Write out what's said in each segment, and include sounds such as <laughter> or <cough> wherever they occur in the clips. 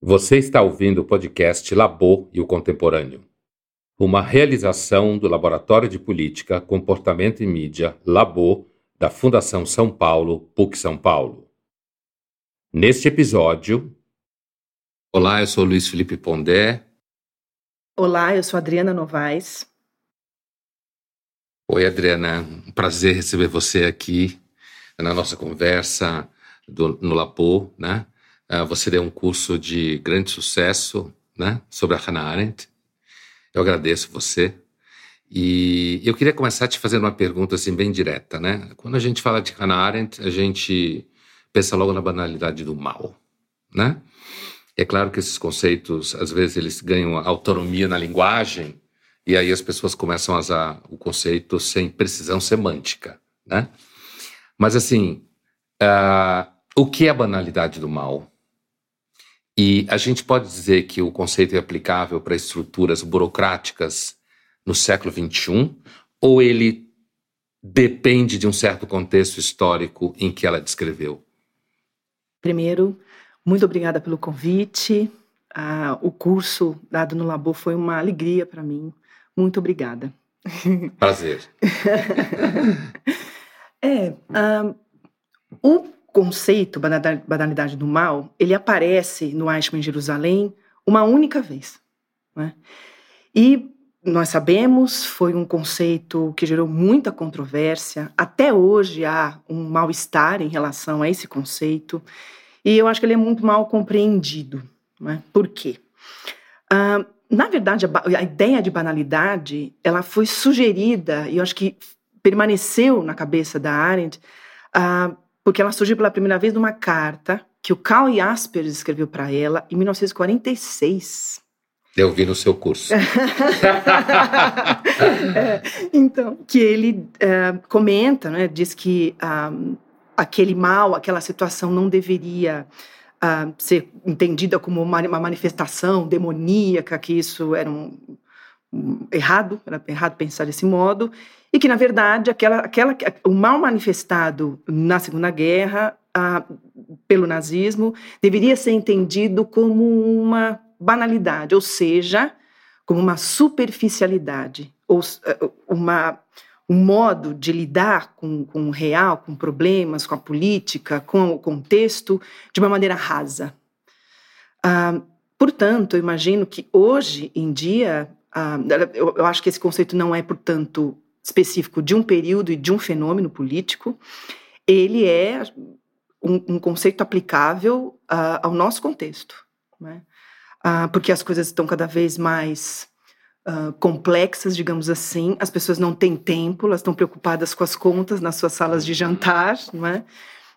Você está ouvindo o podcast Labô e o Contemporâneo, uma realização do Laboratório de Política, Comportamento e Mídia, Labô, da Fundação São Paulo, PUC São Paulo. Neste episódio. Olá, eu sou Luiz Felipe Pondé. Olá, eu sou Adriana Novaes. Oi, Adriana. Um prazer receber você aqui na nossa conversa do, no Labô, né? Uh, você deu um curso de grande sucesso né, sobre a Hannah Arendt. Eu agradeço você. E eu queria começar te fazendo uma pergunta assim bem direta, né? Quando a gente fala de Hannah Arendt, a gente pensa logo na banalidade do mal, né? é claro que esses conceitos, às vezes, eles ganham autonomia na linguagem e aí as pessoas começam a usar o conceito sem precisão semântica, né? Mas assim, uh, o que é banalidade do mal? E a gente pode dizer que o conceito é aplicável para estruturas burocráticas no século XXI, ou ele depende de um certo contexto histórico em que ela descreveu? Primeiro, muito obrigada pelo convite. Ah, o curso dado no Labo foi uma alegria para mim. Muito obrigada. Prazer. <laughs> é, ah, o conceito, banalidade do mal, ele aparece no Eichmann em Jerusalém uma única vez. Né? E nós sabemos, foi um conceito que gerou muita controvérsia. Até hoje há um mal-estar em relação a esse conceito. E eu acho que ele é muito mal compreendido. Né? Por quê? Ah, na verdade, a, a, ideia de banalidade ela foi sugerida, e eu acho que permaneceu na cabeça da Arendt, ah, porque ela surgiu pela primeira vez numa carta que o Karl Jaspers escreveu para ela em 1946. Eu vi no seu curso. <laughs> é, então, que ele é, comenta, né, diz que um, aquele mal, aquela situação não deveria uh, ser entendida como uma, uma, manifestação demoníaca, que isso era um, um, errado, era errado pensar desse modo, e que, na verdade, aquela, aquela, o mal manifestado na Segunda Guerra uh, pelo nazismo deveria ser entendido como uma banalidade, ou seja, como uma superficialidade, ou uh, uma um modo de lidar com, com o real, com problemas, com a política, com o contexto, de uma maneira rasa. Ah, portanto, eu imagino que hoje em dia, ah, eu, eu acho que esse conceito não é, portanto, específico de um período e de um fenômeno político, ele é um, um conceito aplicável uh, ao nosso contexto, né? uh, porque as coisas estão cada vez mais uh, complexas, digamos assim. As pessoas não têm tempo, elas estão preocupadas com as contas nas suas salas de jantar, não é?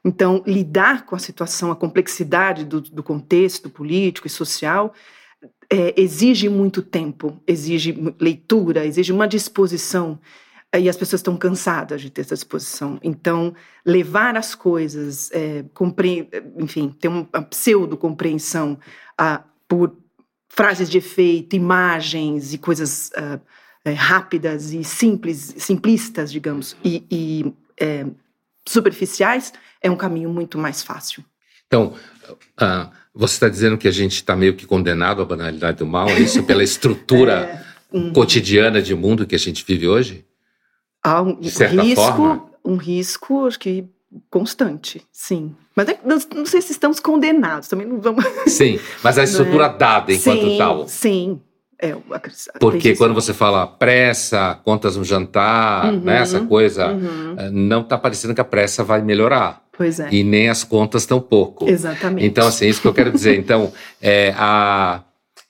Então, lidar com a situação, a complexidade do, do contexto político e social é, exige muito tempo, exige leitura, exige uma disposição. E as pessoas estão cansadas de ter essa disposição. Então, levar as coisas, é, enfim, ter uma pseudo-compreensão por frases de efeito, imagens e coisas uh, é, rápidas e simples, simplistas, digamos, e, e é, superficiais, é um caminho muito mais fácil. Então, uh, você está dizendo que a gente está meio que condenado à banalidade do mal, é isso <laughs> pela estrutura é, cotidiana de mundo que a gente vive hoje? Há um, risco, forma? um risco, acho que constante, sim. Mas é, não, sei se estamos condenados, também não vamos. <laughs> Sim, mas a estrutura é? dada enquanto sim, tal. Sim. É, Porque quando você fala pressa, contas no jantar, uhum, né, essa coisa, uhum. Eh, não está parecendo que a pressa vai melhorar. Pois é. E nem as contas tão pouco. Exatamente. Então, assim, isso que eu quero dizer. Então, é, <laughs> a,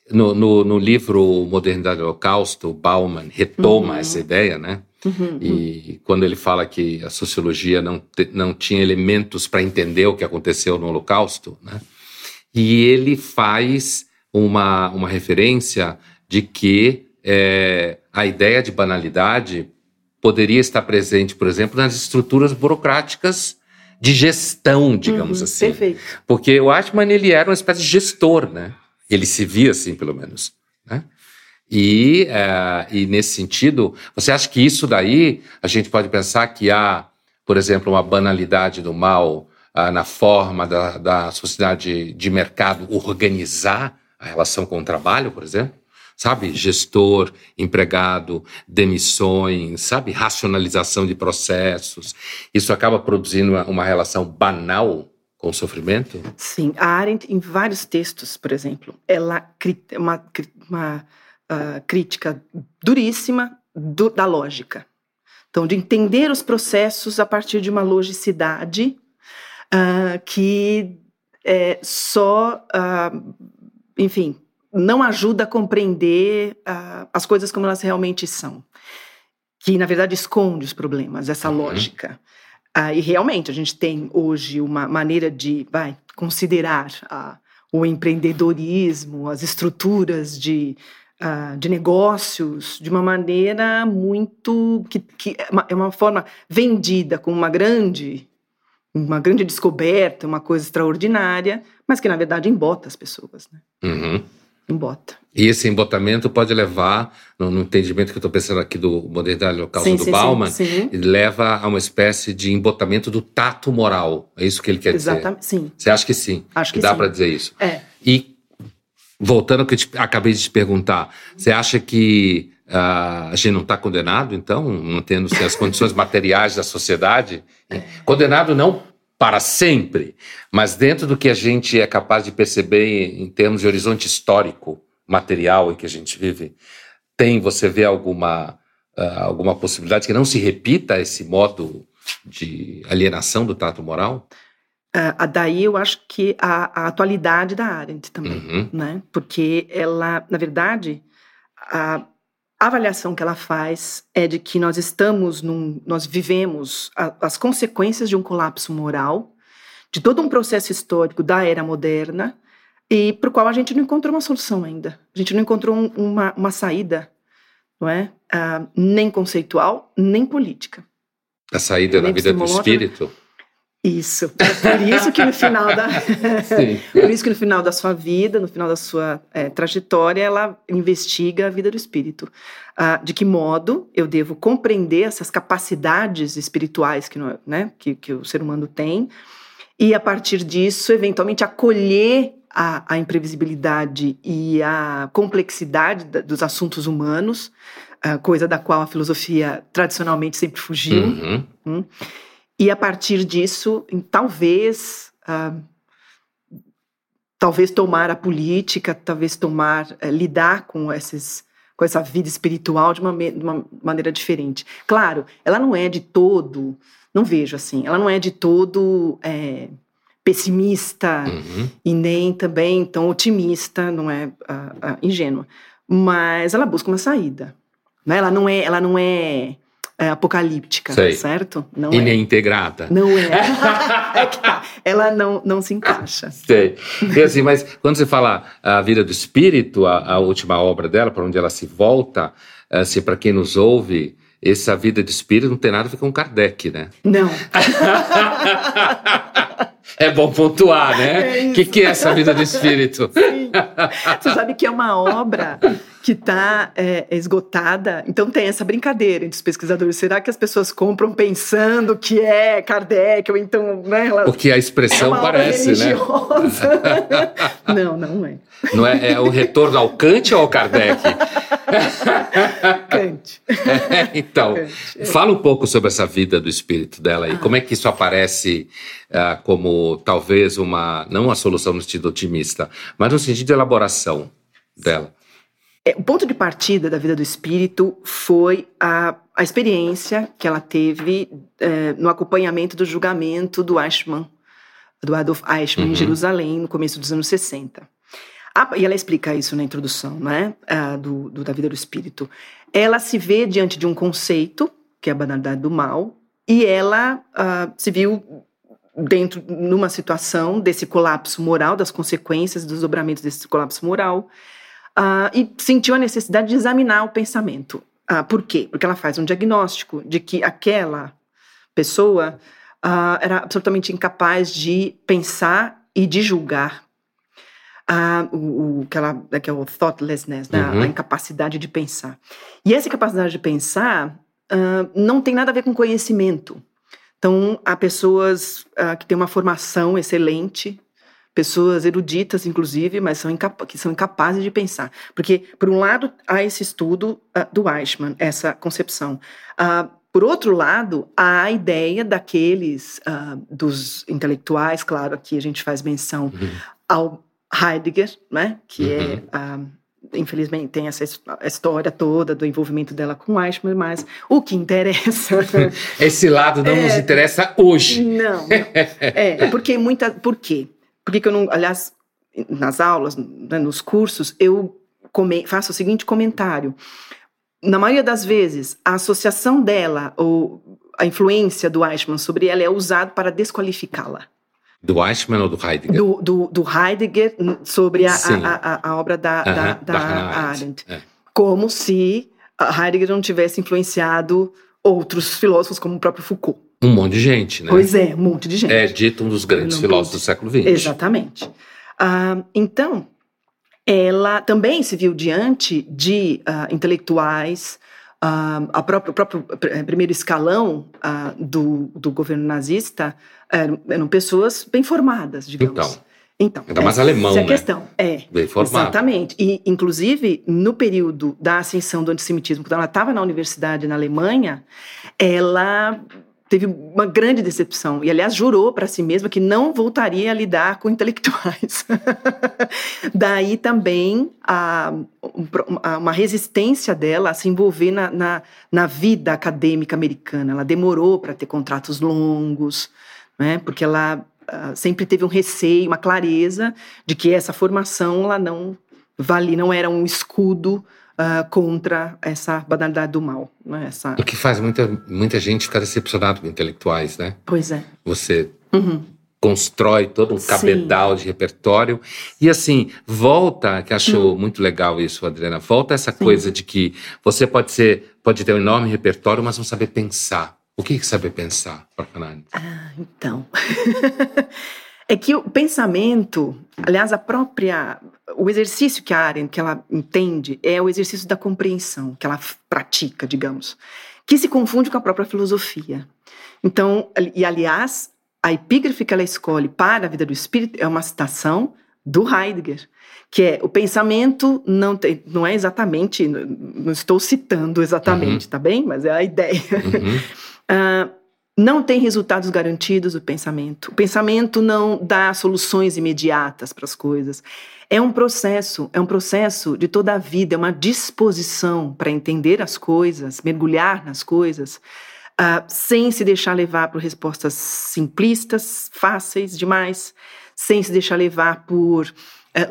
no, no, no livro Modernidade do Holocausto, Bauman retoma uhum. essa ideia, né? Uhum, e quando ele fala que a sociologia não, te, não tinha elementos para entender o que aconteceu no Holocausto, né? E ele faz uma, uma referência de que é, a ideia de banalidade poderia estar presente, por exemplo, nas estruturas burocráticas de gestão, digamos uhum, assim. Perfeito. Porque o Atman ele era uma espécie de gestor, né? Ele se via assim, pelo menos. Né? E, é, e nesse sentido, você acha que isso daí a gente pode pensar que há, por exemplo, uma banalidade do mal ah, na forma da, da sociedade de mercado organizar a relação com o trabalho, por exemplo? Sabe, gestor, empregado, demissões, sabe, racionalização de processos. Isso acaba produzindo uma, uma relação banal com o sofrimento? Sim, a Arendt, em vários textos, por exemplo, ela uma, uma uh, crítica duríssima do, da lógica. Então, de entender os processos a partir de uma logicidade uh, que é, só, uh, enfim, não ajuda a compreender as coisas como elas realmente são. Que, na verdade, esconde os problemas, essa uhum. lógica. E realmente a gente tem hoje uma maneira de vai, considerar o empreendedorismo, as estruturas de, ah, de negócios de uma maneira muito que, que é, uma, é uma forma vendida como uma grande uma grande descoberta, uma coisa extraordinária, mas que na verdade embota as pessoas, né? Uhum embota. E esse embotamento pode levar, no, no entendimento que eu estou pensando aqui do modernidade local sim, do sim, Bauman, sim, leva a uma espécie de embotamento do tato moral. É isso que ele quer Exatamente, dizer? Sim. Você acha que sim? Acho que, que dá para dizer isso. É. E voltando ao que eu te, acabei de te perguntar, você acha que uh, a gente não está condenado, então, mantendo-se as condições <laughs> materiais da sociedade? Condenado não para sempre, mas dentro do que a gente é capaz de perceber em termos de horizonte histórico, material em que a gente vive, tem, você vê alguma, uh, alguma possibilidade que não se repita esse modo de alienação do trato moral? Uh, daí eu acho que a, a atualidade da Arendt também, uhum. né? Porque ela, na verdade, a, avaliação que ela faz é de que nós estamos num, nós vivemos a, as consequências de um colapso moral, de todo um processo histórico da era moderna, e para o qual a gente não encontrou uma solução ainda. A gente não encontrou um, uma, uma saída, não é? Uh, nem conceitual, nem política. A saída na vida do espírito? Isso. É por isso que no final da <laughs> <laughs> por isso que no final da sua vida, no final da sua é, trajetória, ela investiga a vida do espírito. Ah, de que modo eu devo compreender essas capacidades espirituais que, né, que, que o ser humano tem e a partir disso, eventualmente acolher a, a imprevisibilidade e a complexidade da, dos assuntos humanos, coisa da qual a filosofia tradicionalmente sempre fugiu. Uhum. Hum, e a partir disso, talvez, uh, talvez tomar a política, talvez tomar, uh, lidar com esses, com essa vida espiritual de uma, de uma maneira diferente. Claro, ela não é de todo, não vejo assim, ela não é de todo é, pessimista uhum. e nem também tão otimista, não é uh, uh, ingênua, mas ela busca uma saída. Né? Ela não é, ela não é é, apocalíptica, Sei. certo? Não e é. nem integrada. Não é. <laughs> é tá. Ela não, não se encaixa. Sei. E assim, mas quando você fala a vida do espírito, a, a última obra dela, para onde ela se volta, assim, para quem nos ouve, essa vida de espírito não tem nada a ver com Kardec, né? Não. <laughs> é bom pontuar, né? O é que, que é essa vida de espírito? Sim. Você sabe que é uma obra que está é, esgotada. Então tem essa brincadeira entre os pesquisadores. Será que as pessoas compram pensando que é Kardec ou então, né? Ela, Porque a expressão é parece, né? <laughs> não, não é. Não é, é o retorno ao Kant ou ao Kardec? Kant. É, <laughs> então, Kant. É. fala um pouco sobre essa vida do espírito dela e ah. como é que isso aparece uh, como talvez uma, não uma solução no sentido otimista, mas no sentido de elaboração dela. É, o ponto de partida da vida do espírito foi a, a experiência que ela teve é, no acompanhamento do julgamento do Eichmann, do Adolf Eichmann, uhum. em Jerusalém, no começo dos anos 60. Ah, e ela explica isso na introdução né, ah, do, do, da vida do espírito. Ela se vê diante de um conceito, que é a banalidade do mal, e ela ah, se viu dentro numa situação desse colapso moral, das consequências, dos dobramentos desse colapso moral, uh, e sentiu a necessidade de examinar o pensamento. Uh, por quê? Porque ela faz um diagnóstico de que aquela pessoa uh, era absolutamente incapaz de pensar e de julgar. O, o, que, ela, que é o thoughtlessness, né? uhum. a incapacidade de pensar. E essa capacidade de pensar não tem nada a ver com conhecimento, Então, há pessoas uh, que têm uma formação excelente, pessoas eruditas, inclusive, mas são que são incapazes de pensar. Porque, por um lado, há esse estudo uh, do Eichmann, essa concepção. Uh, por outro lado, há a ideia daqueles, uh, dos intelectuais, claro, aqui a gente faz menção uhum. ao Heidegger, né, que é, uhum. é infelizmente tem essa história toda do envolvimento dela com Eichmann, mas o que interessa <laughs> esse lado não é, nos interessa hoje. Não, não. é porque muita, por quê? Por que eu não, aliás, nas aulas, né, nos cursos, eu come, faço o seguinte comentário. Na maioria das vezes, a associação dela ou a influência do Eichmann sobre ela é usado para desqualificá-la. Do Eichmann ou do Heidegger? Do, do, do Heidegger sobre a, a, a, a, obra da, uh -huh, da, da, da Arendt. É. Como se Heidegger não tivesse influenciado outros filósofos, como o próprio Foucault. Um monte de gente, né? Pois é, um monte de gente. É dito um dos grandes filósofos do século XX. Exatamente. Uh, então, ela também se viu diante de uh, intelectuais, uh, a próprio, o próprio eh, primeiro escalão do, do governo nazista eram, eram, pessoas bem formadas, digamos. Então. Então, Ainda mais alemão, essa é a questão. É, Bem formado. Exatamente. E, inclusive, no período da ascensão do antissemitismo, quando ela estava na universidade na Alemanha, ela teve uma grande decepção. E, aliás, jurou para si mesma que não voltaria a lidar com intelectuais. <laughs> Daí também a, uma resistência dela a se envolver na, na, na vida acadêmica americana. Ela demorou para ter contratos longos, né, porque ela uh, sempre teve um receio, uma clareza de que essa formação ela não valia, não era um escudo uh, contra essa banalidade do mal. Né? Essa... O que faz muita, muita gente ficar decepcionado com intelectuais, né? Pois é. Você uhum. constrói todo um cabedal Sim. de repertório. E assim, volta, que achou uhum. muito legal isso, Adriana, volta essa Sim. coisa de que você pode ser, pode ter um enorme repertório, mas não saber pensar. O que é saber pensar, Parcanani? Ah, então. <laughs> é que o pensamento, aliás, a própria o exercício que a Arendt, que ela entende, é o exercício da compreensão, que ela pratica, digamos, que se confunde com a própria filosofia. Então, e aliás, a epígrafe que ela escolhe para a vida do espírito é uma citação do Heidegger, que é o pensamento não tem, não é exatamente, não estou citando exatamente, uhum. tá bem? Mas é a ideia. Uhum. uh, <laughs> não tem resultados garantidos o pensamento. O pensamento não dá soluções imediatas para as coisas. É um processo, é um processo de toda a vida, é uma disposição para entender as coisas, mergulhar nas coisas, uh, sem se deixar levar por respostas simplistas, fáceis demais, sem se deixar levar por uh,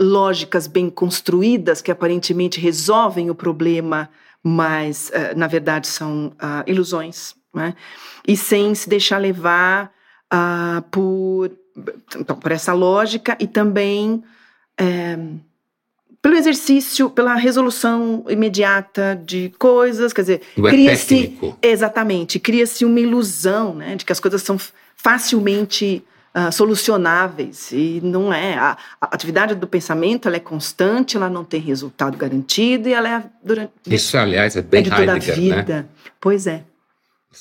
lógicas bem construídas que aparentemente resolvem o problema, mas uh, na verdade são ilusões, né? e sem se deixar levar por, então, por essa lógica e também é, pelo exercício, pela resolução imediata de coisas, quer dizer, é cria-se exatamente, cria-se uma ilusão, né, de que as coisas são facilmente uh, solucionáveis e não é. A, a, atividade do pensamento ela é constante, ela não tem resultado garantido e ela é durante isso, aliás, é bem é de toda Heidegger, a né? vida. Né? Pois é.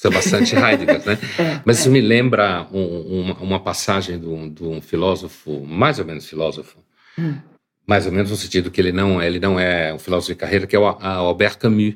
É bastante <laughs> Heidegger, né? É, Mas isso é. me lembra um, uma, uma, passagem de um, de um filósofo, mais ou menos filósofo, Hum. Mais ou menos no sentido que ele não, ele não é um filósofo de carreira, que é o Albert Camus,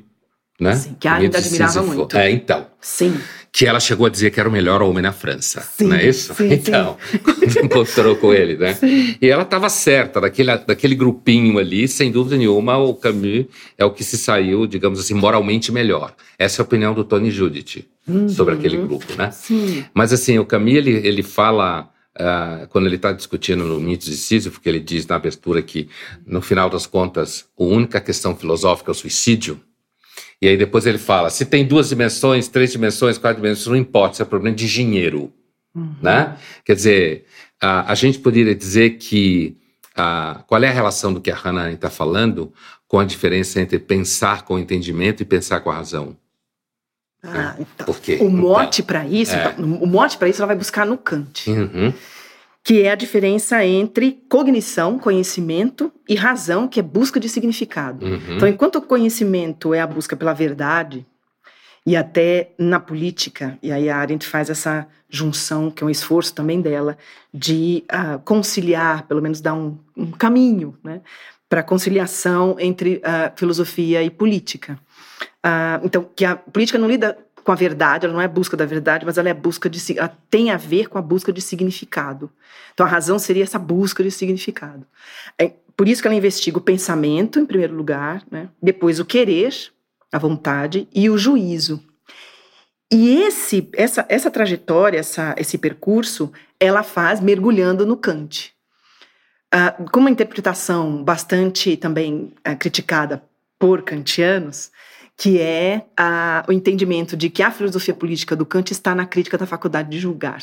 né? Sim, que ainda admirava muito. É, então. Sim. Que ela chegou a dizer que era o melhor homem na França, sim, não é isso? Sim, então, <laughs> quando encontrou com ele, né? Sim. E ela estava certa, daquele, daquele grupinho ali, sem dúvida nenhuma, o Camus é o que se saiu, digamos assim, moralmente melhor. Essa é a opinião do Tony Judith uhum. sobre aquele grupo, né? Sim. Mas assim, o Camus, ele, ele fala Uh, quando ele está discutindo no Mitos de Sísifo, que ele diz na abertura que, no final das contas, a única questão filosófica é o suicídio. E aí depois ele fala, se tem duas dimensões, três dimensões, quatro dimensões, não importa, isso é problema de dinheiro. Uhum. Né? Quer dizer, uh, a gente poderia dizer que uh, qual é a relação do que a Hannah está falando com a diferença entre pensar com o entendimento e pensar com a razão. Ah, então. Porque, o mote então, para isso, é. então, o mote para isso ela vai buscar no Kant. Uhum. Que é a diferença entre cognição, conhecimento, e razão, que é busca de significado. Uhum. Então, enquanto o conhecimento é a busca pela verdade, e até na política. E aí a Arendt faz essa junção, que é um esforço também dela, de uh, conciliar, pelo menos dar um, um caminho né, para a conciliação entre uh, filosofia e política. Uh, então, que a política não lida com a verdade, ela não é busca da verdade, mas ela é busca de ela tem a ver com a busca de significado. Então a razão seria essa busca de significado. É por isso que ela investiga o pensamento em primeiro lugar, né? depois o querer, a vontade e o juízo. E esse, essa, essa trajetória, essa, esse percurso, ela faz mergulhando no Kant. Uh, com uma interpretação bastante também uh, criticada por kantianos, que é uh, o entendimento de que a filosofia política do Kant está na crítica da faculdade de julgar.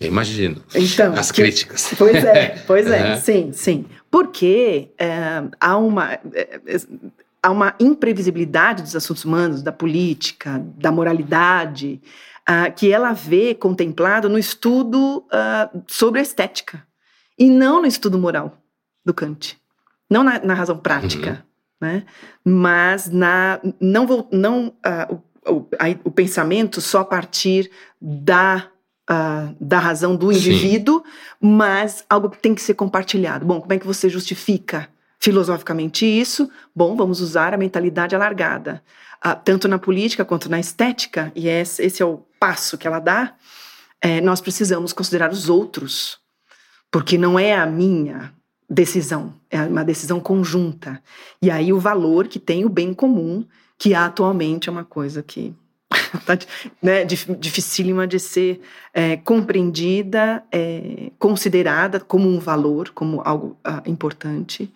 Eu imagino. Então, As que, críticas. Pois é, <laughs> pois é, sim, sim. Porque uh, há uma. Uh, há uma imprevisibilidade dos assuntos humanos, da política, da moralidade, uh, que ela vê contemplado no estudo uh, sobre a estética e não no estudo moral do Kant, não na, na razão prática, uhum. Né? Mas na não vou não uh, o, o, a, o, pensamento só a partir da da razão do indivíduo, Sim. mas algo que tem que ser compartilhado. Bom, como é que você justifica filosoficamente isso, bom, vamos usar a mentalidade alargada, uh, tanto na política quanto na estética, e esse, esse é o passo que ela dá. É, nós precisamos considerar os outros, porque não é a minha decisão, é uma decisão conjunta. E aí o valor que tem o bem comum, que atualmente é uma coisa que <laughs> tá, né, dificílima de ser é, compreendida, é, considerada como um valor, como algo uh, importante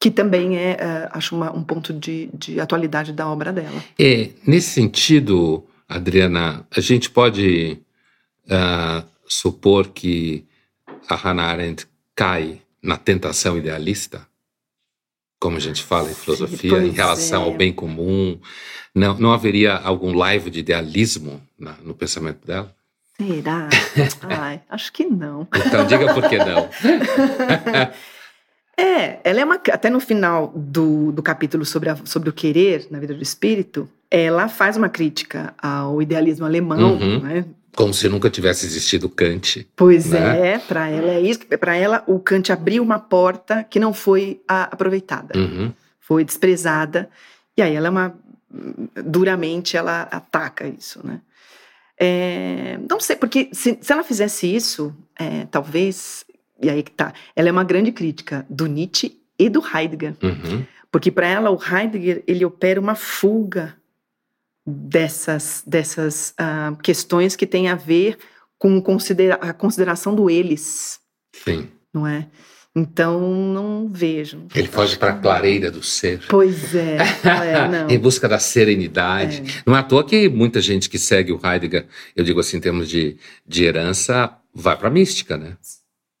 que também é, é acho, uma, um ponto de, de atualidade da obra dela. É, nesse sentido, Adriana, a gente pode uh, supor que a Hannah Arendt cai na tentação idealista? Como a gente fala em filosofia, Sim, em relação é. ao bem comum. Não, não haveria algum live de idealismo na, no pensamento dela? Será? <laughs> Ai, acho que não. Então diga por que não. <laughs> É, ela é uma. Até no final do, do capítulo sobre, a, sobre o querer na vida do espírito, ela faz uma crítica ao idealismo alemão, uhum. né? Como se nunca tivesse existido Kant. Pois né? é, para ela é isso. Para ela, o Kant abriu uma porta que não foi a, aproveitada, uhum. foi desprezada. E aí ela é uma. Duramente ela ataca isso, né? É, não sei, porque se, se ela fizesse isso, é, talvez e aí que tá. Ela é uma grande crítica do Nietzsche e do Heidegger. Uhum. Porque para ela o Heidegger ele opera uma fuga dessas, dessas uh, questões que têm a ver com considera a consideração do eles. Sim. Não é? Então, não vejo. Ele foge para a clareira do ser. Pois é. <laughs> é em busca da serenidade. É. Não é à toa que muita gente que segue o Heidegger, eu digo assim, em termos de, de herança, vai para a mística, né?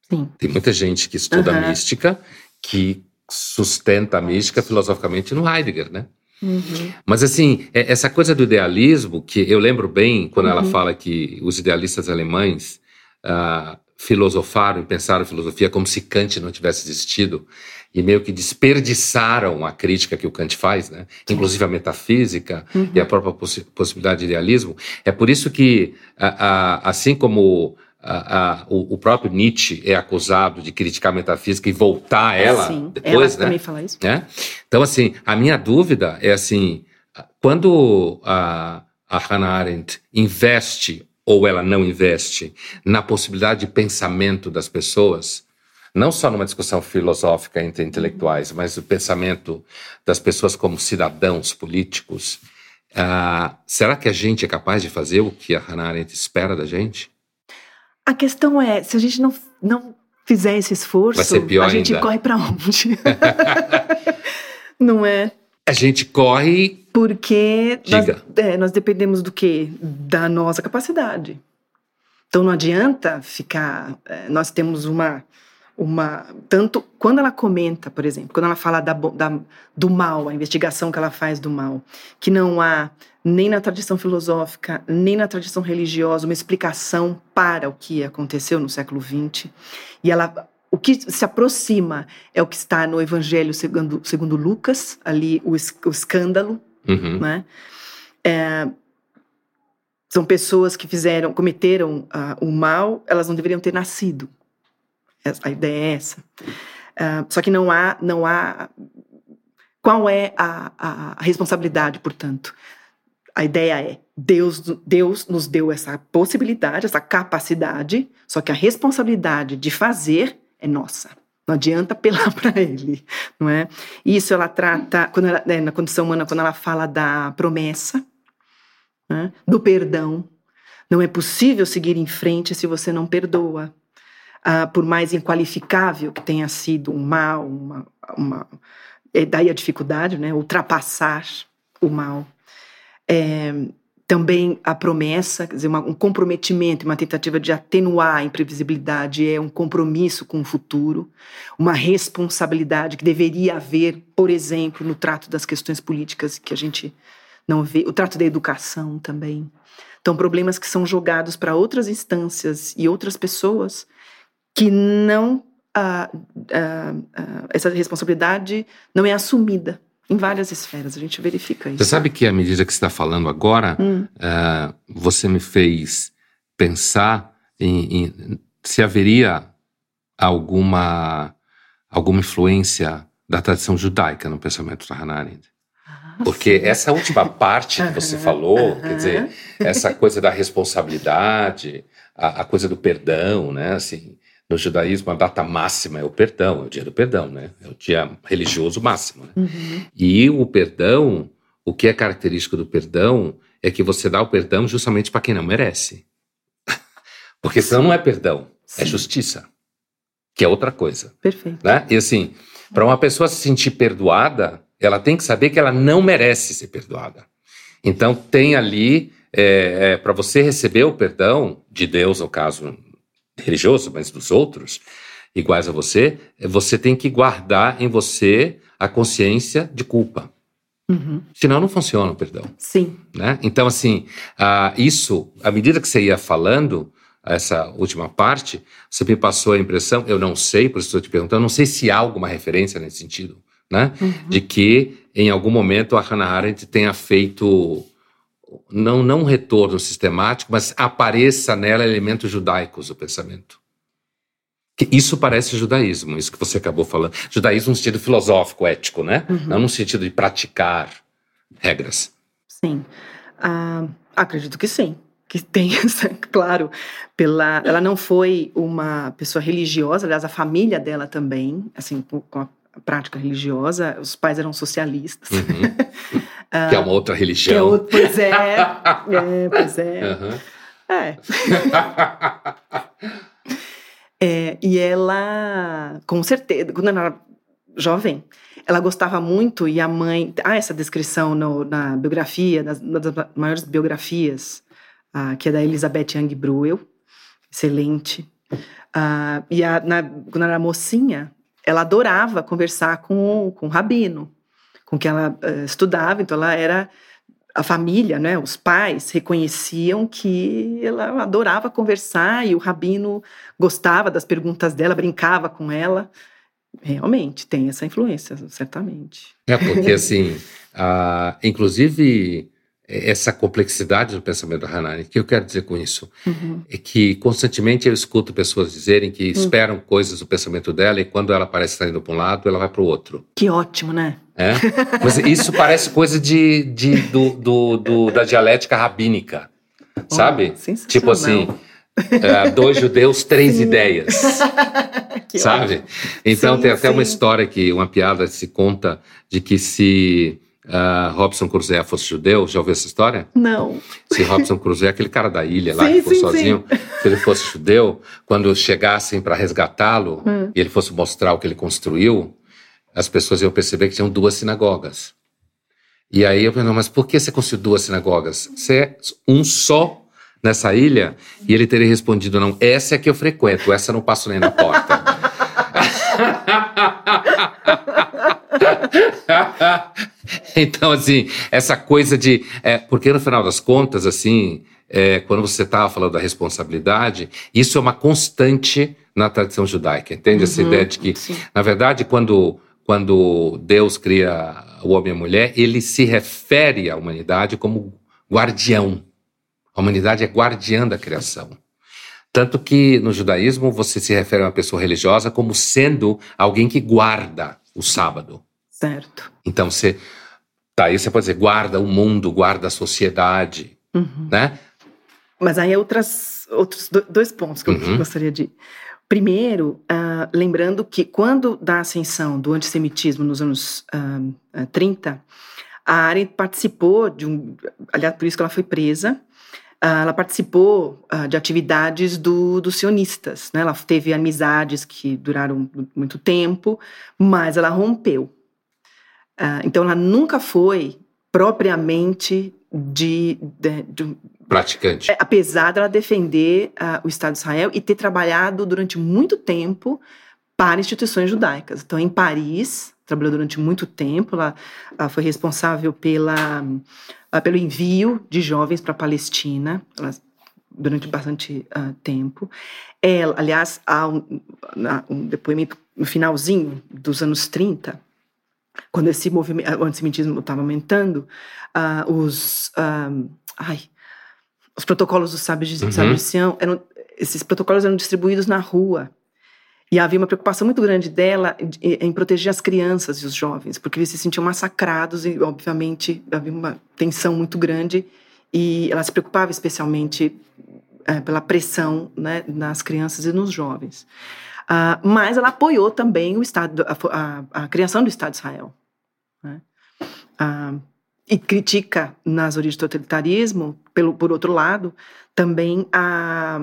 Sim. Tem muita gente que estuda uhum. mística que sustenta a mística filosoficamente no Heidegger, né? Uhum. Mas assim, é, essa coisa do idealismo, que eu lembro bem quando uhum. ela fala que os idealistas alemães uh, filosofaram e pensaram filosofia como se Kant não tivesse existido e meio que desperdiçaram a crítica que o Kant faz, né? Inclusive a metafísica uhum. e a própria poss possibilidade de idealismo. É por isso que, assim como o, o, próprio Nietzsche é acusado de criticar a metafísica e voltar a ela Sim, depois, ela né? também fala isso. Né? Então, assim, a minha dúvida é assim, quando a, a Hannah Arendt investe ou ela não investe na possibilidade de pensamento das pessoas, não só numa discussão filosófica entre intelectuais, mas o pensamento das pessoas como cidadãos políticos, uh, será que a gente é capaz de fazer o que a Hannah Arendt espera da gente? A questão é, se a gente não, não fizer esse esforço, a gente ainda. corre para onde? <laughs> não é? A gente corre. Porque nós, é, nós dependemos do quê? Da nossa capacidade. Então não adianta ficar. É, nós temos uma uma tanto quando ela comenta, por exemplo, quando ela fala da, da, do mal, a investigação que ela faz do mal, que não há nem na tradição filosófica, nem na tradição religiosa uma explicação para o que aconteceu no século XX, e ela o que se aproxima é o que está no Evangelho segundo, segundo Lucas, ali o, o escândalo, uhum. né? é, são pessoas que fizeram, cometeram uh, o mal, elas não deveriam ter nascido. A ideia é essa. Uh, só que não há, não há. Qual é a, a, a responsabilidade, portanto? A ideia é Deus, Deus nos deu essa possibilidade, essa capacidade, só que a responsabilidade de fazer é nossa. Não adianta apelar <laughs> para ele, não é? Isso ela trata quando ela, né, na condição humana quando ela fala da promessa, né, do perdão. Não é possível seguir em frente se você não perdoa. Ah, por mais inqualificável que tenha sido um mal, uma, uma, é daí a dificuldade, né? Ultrapassar o mal. É, também a promessa, quer dizer, uma, um comprometimento, uma tentativa de atenuar a imprevisibilidade é um compromisso com o futuro, uma responsabilidade que deveria haver, por exemplo, no trato das questões políticas que a gente não vê, o trato da educação também. Então, problemas que são jogados para outras instâncias e outras pessoas que não. essa responsabilidade não é assumida em várias esferas, a gente verifica isso. Você sabe que à medida que você está falando agora, hum. uh, você me fez pensar em, em, se haveria alguma, alguma influência da tradição judaica no pensamento da Hannah Arendt. Ah, Porque sim. essa última parte que você <laughs> falou, quer dizer, essa coisa da responsabilidade, a, a coisa do perdão, né? Assim, no judaísmo, a data máxima é o perdão, é o dia do perdão, né? É o dia religioso máximo. Né? Uhum. E o perdão, o que é característico do perdão é que você dá o perdão justamente para quem não merece. <laughs> Porque senão não é perdão, é Sim. é justiça, que é outra coisa. Perfeito. Né? E assim, para uma pessoa se sentir perdoada, ela tem que saber que ela não merece ser perdoada. Então tem ali, é, é, para você receber o perdão de Deus, no caso religioso, mas dos outros, iguais a você, você tem que guardar em você a consciência de culpa. Uhum. Senão não funciona o perdão. Sim. Né? Então, assim, uh, isso, à medida que você ia falando, essa última parte, você me passou a impressão, eu não sei, por isso estou te perguntando, não sei se há alguma referência nesse sentido, né? Uhum. De que em algum momento a Hannah Arendt tenha feito não, não um retorno sistemático, mas apareça nela elementos judaicos do pensamento. Isso parece judaísmo, isso que você acabou falando. Judaísmo no sentido filosófico, ético, né? Uhum. Não no sentido de praticar regras. Sim. Uh, acredito que sim. Que tem, <laughs> claro, pela, ela não foi uma pessoa religiosa, aliás, a família dela também, assim, com a prática religiosa, os pais eram socialistas. Uhum. <laughs> que é uma outra religião. É outro, pois é, <laughs> é, pois é. Uhum. É. <laughs> é. E ela, com certeza, quando ela era jovem, ela gostava muito e a mãe. Ah, essa descrição no, na biografia, das, uma das maiores biografias, ah, que é da Elizabeth Young Bruel, excelente. Ah, e a, na, quando ela era mocinha, ela adorava conversar com, com o rabino com que ela uh, estudava, então ela era a família, né, os pais reconheciam que ela adorava conversar e o rabino gostava das perguntas dela, brincava com ela. Realmente tem essa influência, certamente. É porque assim, uh, inclusive essa complexidade do pensamento da Hannah o que eu quero dizer com isso? Uhum. É que constantemente eu escuto pessoas dizerem que uhum. esperam uhum. coisas do pensamento dela e quando ela parece estar indo para um lado, ela vai para o outro. Que ótimo, né? É? Mas isso <laughs> parece coisa de, de do, do, do, da dialética rabínica, oh, sabe? Tipo assim, é, dois judeus, três ideias. <laughs> sabe? Ótimo. Então sim, tem até sim. uma história que, uma piada se conta de que se uh, Robson Crusoe fosse judeu, já ouviu essa história? Não. Se Robson Crusoe, aquele cara da ilha lá <laughs> sim, que foi sozinho, se ele fosse judeu, quando chegassem para resgatá-lo hum. e ele fosse mostrar o que ele construiu, as pessoas iam perceber que tinham duas sinagogas. E aí eu perguntei, mas por que você construiu duas sinagogas? Você é um só nessa ilha? E ele teria respondido, não, essa é que eu frequento, essa eu não passo nem na porta. <laughs> <laughs> então, assim, essa coisa de. É, porque no final das contas, assim, é, quando você estava falando da responsabilidade, isso é uma constante na tradição judaica, entende? Uhum, Essa ideia de que, sim. na verdade, quando, quando Deus cria o homem e a mulher, ele se refere à humanidade como, guardião. A humanidade é guardiã da criação. Tanto que no judaísmo você se refere a uma pessoa religiosa como sendo alguém que guarda o sábado. Certo. Então você. Tá, aí você pode dizer, guarda o mundo, guarda a sociedade, uhum. né? Mas aí outras, outros dois pontos que eu uhum. gostaria de. Primeiro, uh, lembrando que quando da ascensão do antissemitismo nos anos uh, uh, 30, a Arendt participou de um. Aliás, por isso que ela foi presa. Ah, ela participou uh, de atividades do, dos sionistas, né? Ela teve amizades que duraram muito tempo, mas ela rompeu. Uh, então, ela nunca foi propriamente de, de, de praticante. É, apesar dela defender o Estado de Israel e ter trabalhado durante muito tempo para instituições judaicas. Então, em Paris, trabalhou durante muito tempo, ela, ela foi responsável pela uh, pelo envio de jovens para a Palestina durante bastante uh, tempo. Ela, aliás, há um, um, depoimento no finalzinho dos anos 30, quando esse movimento, o antissemitismo estava aumentando, uh, os, ai, os protocolos do sábio de, uhum. de Sião, eram, esses protocolos eram distribuídos na rua. E havia uma preocupação muito grande dela em proteger as crianças e os jovens, porque eles se sentiam massacrados e, obviamente, havia uma tensão muito grande. E ela se preocupava especialmente é, pela pressão né, nas crianças e nos jovens. Uh, mas ela apoiou também o Estado, a, a, a criação do Estado de Israel. Né? Uh, e critica nas origens do totalitarismo, pelo, por outro lado, também a,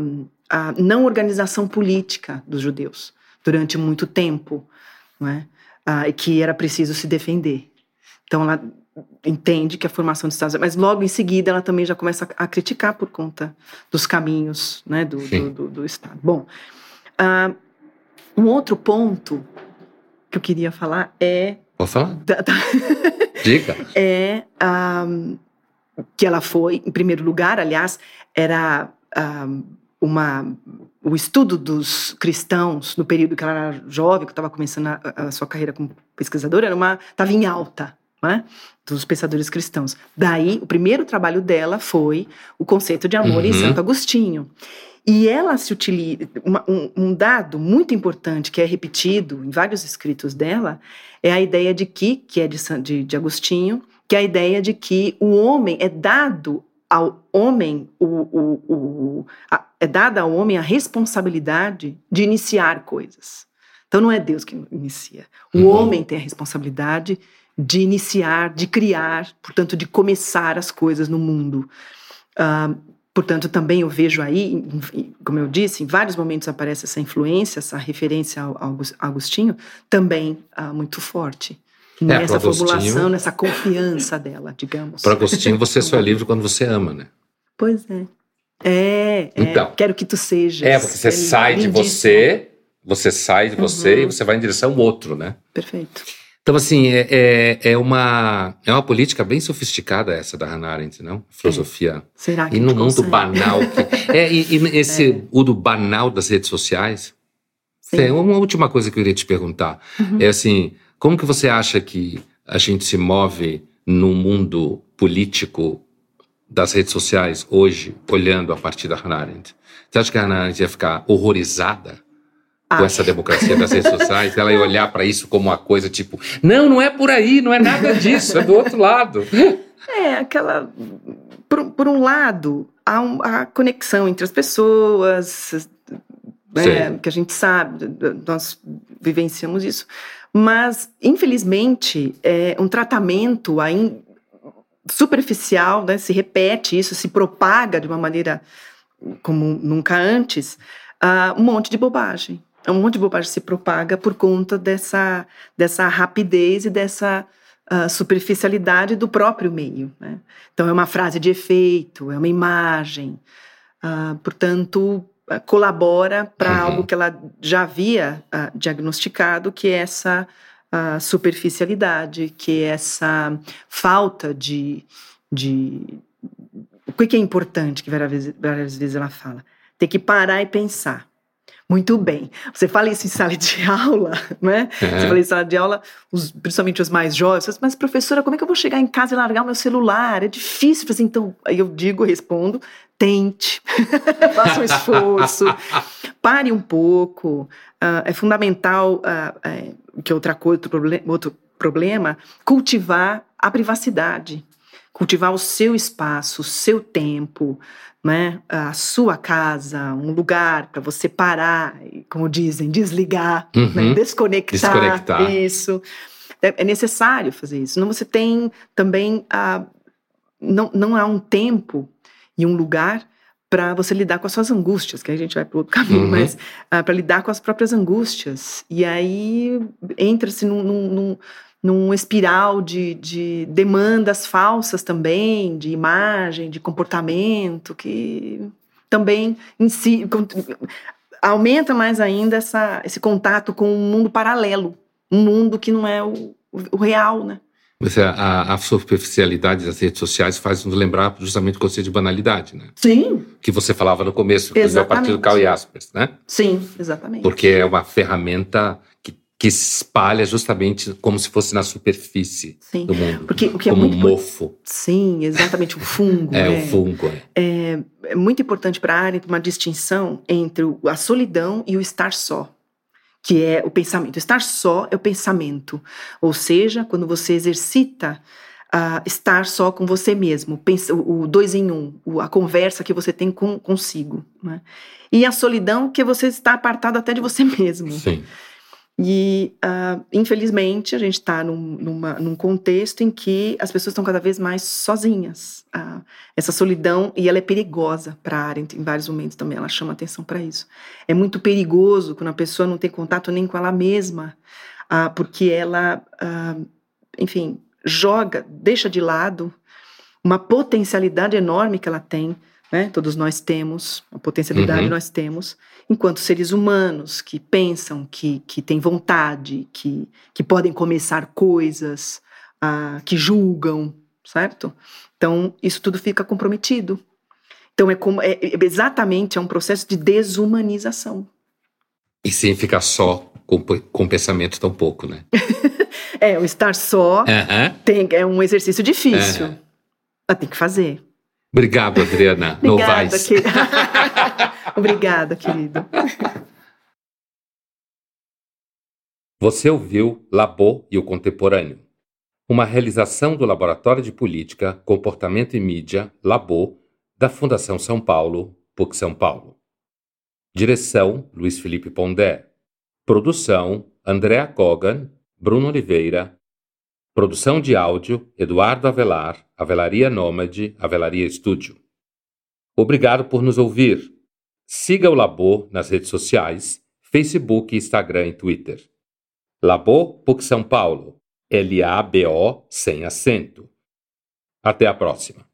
a não organização política dos judeus durante muito tempo, não é? Ah, que era preciso se defender. Então ela entende que a formação dos Estados mas logo em seguida ela também já começa a, criticar por conta dos caminhos né, do, do, do, do, Estado. Bom, ah, um outro ponto que eu queria falar é. Pode falar? <laughs> Diga. É um, ah, que ela foi, em primeiro lugar, aliás, era um, uma o estudo dos cristãos no período que ela era jovem, que estava começando a, a, sua carreira como pesquisadora, era uma estava em alta, né? Dos pensadores cristãos. Daí, o primeiro trabalho dela foi o conceito de amor uhum. em Santo Agostinho. E ela se utiliza uma, um, um, dado muito importante que é repetido em vários escritos dela é a ideia de que que é de, de, de Agostinho, que é a ideia de que o homem é dado ao homem, o, o, o, a, é dada ao homem a responsabilidade de iniciar coisas. Então não é Deus que inicia. O uhum. homem tem a responsabilidade de iniciar, de criar, portanto, de começar as coisas no mundo. Uh, portanto, também eu vejo aí, como eu disse, em vários momentos aparece essa influência, essa referência ao, Agostinho, também uh, muito forte. É, nessa formulação, nessa confiança dela, digamos. Para Agostinho, você só é livre quando você ama, né? Pois é. É, é então, quero que tu sejas. É, porque você é sai de você, você sai de você uhum. e você vai em direção ao outro, né? Perfeito. Então, assim, é, é, é, uma, é uma política bem sofisticada essa da Hannah Arendt, não? Filosofia. É. Será que E no mundo banal. Que, <laughs> é, e, e esse, é. o do banal das redes sociais. Sim. É, uma última coisa que eu queria te perguntar. Uhum. É assim, como que você acha que a gente se move no mundo político das redes sociais hoje, olhando a partir da Hannah Arendt? Você acha que a Hannah Arendt ia ficar horrorizada com essa democracia das redes sociais? Ela ia olhar para isso como uma coisa tipo, não, não é por aí, não é nada disso, é do outro lado. <laughs> É, aquela. Por, por um lado, há um, a conexão entre as pessoas, né, que a gente sabe, nós vivenciamos isso. Mas, infelizmente, é um tratamento ainda superficial, né, se repete isso, se propaga de uma maneira como nunca antes, uh, um monte de bobagem. Um monte de bobagem se propaga por conta dessa, dessa rapidez e dessa uh, superficialidade do próprio meio. Né? Então, é uma frase de efeito, é uma imagem. Uh, portanto, eh, colabora para uhum. algo que ela já havia uh, diagnosticado, que é essa uh, superficialidade, que é essa falta de, de. O que é importante que várias vezes, várias vezes ela fala? Ter que parar e pensar. Muito bem. Você fala isso em sala de <laughs> aula, né? É. Você fala em sala de aula, os, principalmente os mais jovens, mas professora, como é que eu vou chegar em casa e largar o meu celular? É difícil. Assim, então, aí eu digo, respondo, tente, <laughs> faça um esforço, pare um pouco. Uh, é fundamental, uh, é, que outra coisa, outro, problem outro problema, cultivar a privacidade, cultivar o seu espaço, o seu tempo, né, a sua casa, um lugar para você parar, como dizem, desligar, né, uhum. né, desconectar, desconectar. Isso. É, é, necessário fazer isso. Não você tem também a não, não há um tempo e um lugar para você lidar com as suas angústias, que a gente vai para outro caminho, uhum. mas uh, para lidar com as próprias angústias. E aí entra-se num, num, num num espiral de, de demandas falsas também, de imagem, de comportamento, que também em si, aumenta mais ainda essa, esse contato com um mundo paralelo, um mundo que não é o, o real, né? Mas a, a, superficialidade das redes sociais faz nos lembrar justamente o conceito de banalidade, né? Sim. Que você falava no começo, a partir do Carl Jaspers, né? Sim, exatamente. Porque é uma ferramenta que se espalha justamente como se fosse na superfície Sim, do mundo. Porque, o que é como muito um mofo. Sim, exatamente, o fungo. <laughs> é, né? o fungo. É, é, é muito importante para a área uma distinção entre a solidão e o estar só. Que é o pensamento. Estar só é o pensamento. Ou seja, quando você exercita uh, estar só com você mesmo, pensa, o, o dois em um, a conversa que você tem com, consigo. Né? E a solidão que você está apartado até de você mesmo. Sim. E, uh, infelizmente, a gente está num, num contexto em que as pessoas estão cada vez mais sozinhas. Uh, essa solidão, e ela é perigosa para a área, em vários momentos também, ela chama atenção para isso. É muito perigoso quando a pessoa não tem contato nem com ela mesma, uh, porque ela, enfim, joga, deixa de lado uma potencialidade enorme que ela tem né? Todos nós temos, a potencialidade uhum. nós temos, enquanto seres humanos que pensam, que, que têm vontade, que, que podem começar coisas, uh, que julgam, certo? Então, isso tudo fica comprometido. Então, é, como, é, é exatamente é um processo de desumanização. E sem ficar só com, com pensamento tão pouco, né? <laughs> é, o estar só tem, é um exercício difícil. Uhum. Mas tem que fazer. Obrigado, Adriana <laughs> Obrigada, Novaes. Querido. <laughs> Obrigada, querido. Você ouviu Labo e o Contemporâneo, uma realização do Laboratório de Política, Comportamento e Mídia, Labo, da Fundação São Paulo, PUC São Paulo. Direção: Luiz Felipe Pondé. Produção: Andréa Kogan, Bruno Oliveira Produção de áudio: Eduardo Avelar, Avelaria Nômade, Avelaria Estúdio. Obrigado por nos ouvir. Siga o Labo nas redes sociais, Facebook, Instagram e Twitter. Labo PUC São Paulo, L-A-B-O sem acento. Até a próxima.